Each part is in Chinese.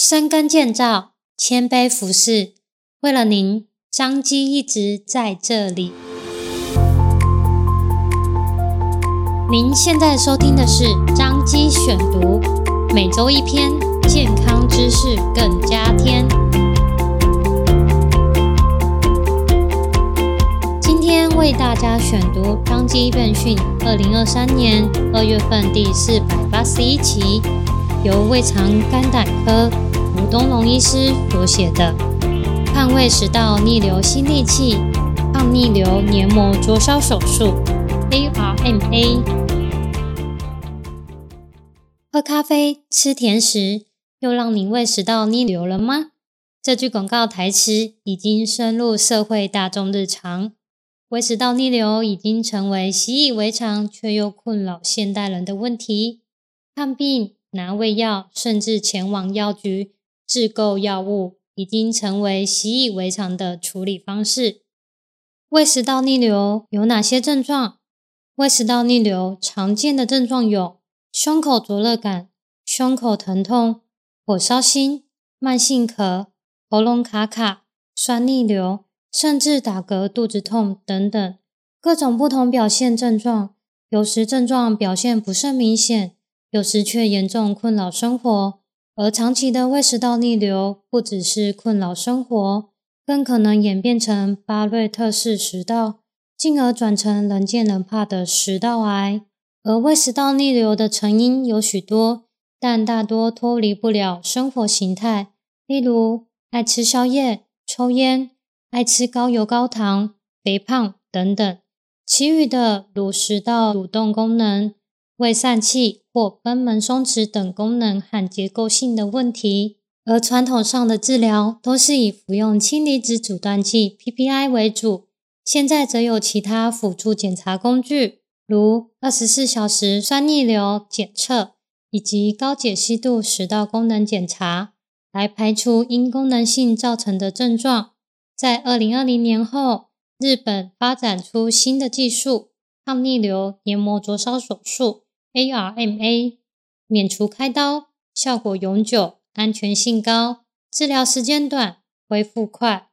深耕建造，谦卑服侍，为了您，张基一直在这里。您现在收听的是张基选读，每周一篇健康知识更加添。今天为大家选读张基院讯二零二三年二月份第四百八十一期，由胃肠肝胆科东龙医师所写的《抗胃食道逆流新利器——抗逆流黏膜灼烧手术 （ARMA）》。喝咖啡、吃甜食，又让你胃食道逆流了吗？这句广告台词已经深入社会大众日常，胃食道逆流已经成为习以为常却又困扰现代人的问题。看病。拿胃药，甚至前往药局自购药物，已经成为习以为常的处理方式。胃食道逆流有哪些症状？胃食道逆流常见的症状有胸口灼热感、胸口疼痛、火烧心、慢性咳、喉咙卡卡、酸逆流，甚至打嗝、肚子痛等等，各种不同表现症状。有时症状表现不甚明显。有时却严重困扰生活，而长期的胃食道逆流不只是困扰生活，更可能演变成巴瑞特氏食道，进而转成人见人怕的食道癌。而胃食道逆流的成因有许多，但大多脱离不了生活形态，例如爱吃宵夜、抽烟、爱吃高油高糖、肥胖等等。其余的如食道蠕动功能、胃疝气或贲门松弛等功能和结构性的问题，而传统上的治疗都是以服用氢离子阻断剂 （PPI） 为主。现在则有其他辅助检查工具，如二十四小时酸逆流检测以及高解析度食道功能检查，来排除因功能性造成的症状。在二零二零年后，日本发展出新的技术——抗逆流黏膜灼烧手术。ARMA 免除开刀，效果永久，安全性高，治疗时间短，恢复快，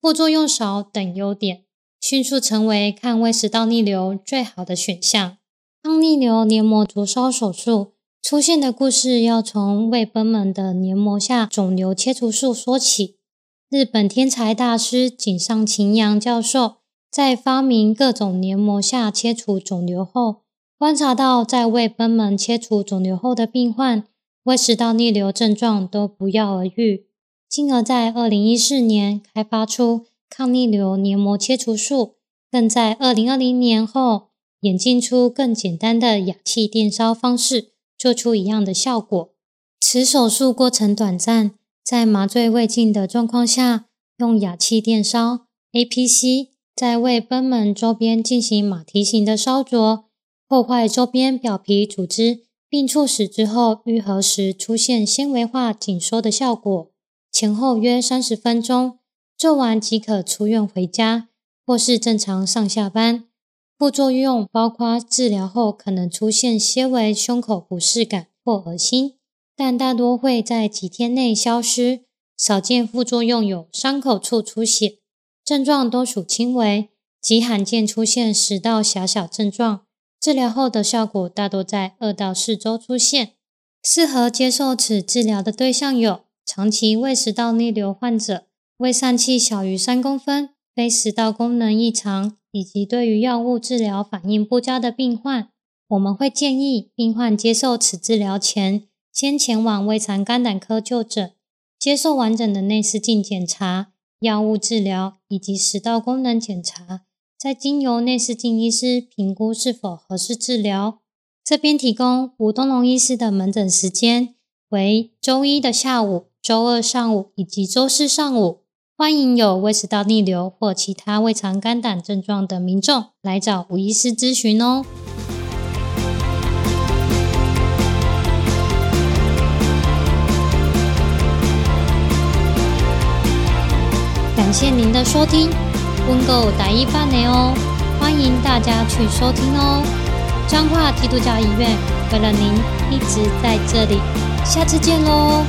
副作用少等优点，迅速成为抗胃食道逆流最好的选项。抗逆流黏膜灼烧手术出现的故事，要从胃贲门的黏膜下肿瘤切除术说起。日本天才大师井上晴洋教授在发明各种黏膜下切除肿瘤后，观察到，在胃贲门切除肿瘤后的病患，胃食道逆流症状都不药而愈，进而在二零一四年开发出抗逆流黏膜切除术，更在二零二零年后演进出更简单的氧气电烧方式，做出一样的效果。此手术过程短暂，在麻醉未尽的状况下，用氧气电烧 （APC） 在胃贲门周边进行马蹄形的烧灼。破坏周边表皮组织，并促使之后愈合时出现纤维化紧缩的效果。前后约三十分钟，做完即可出院回家，或是正常上下班。副作用包括治疗后可能出现些微胸口不适感或恶心，但大多会在几天内消失。少见副作用有伤口处出血，症状多属轻微，极罕见出现食道狭小症状。治疗后的效果大多在二到四周出现。适合接受此治疗的对象有长期胃食道逆流患者、胃疝气小于三公分、非食道功能异常以及对于药物治疗反应不佳的病患。我们会建议病患接受此治疗前，先前往胃肠肝胆科就诊，接受完整的内视镜检查、药物治疗以及食道功能检查。再经由内视镜医师评估是否合适治疗。这边提供吴东龙医师的门诊时间为周一的下午、周二上午以及周四上午。欢迎有胃食道逆流或其他胃肠肝胆症状的民众来找吴医师咨询哦。感谢您的收听。温购台语版的哦，欢迎大家去收听哦。彰化基督教医院为了您一直在这里，下次见喽。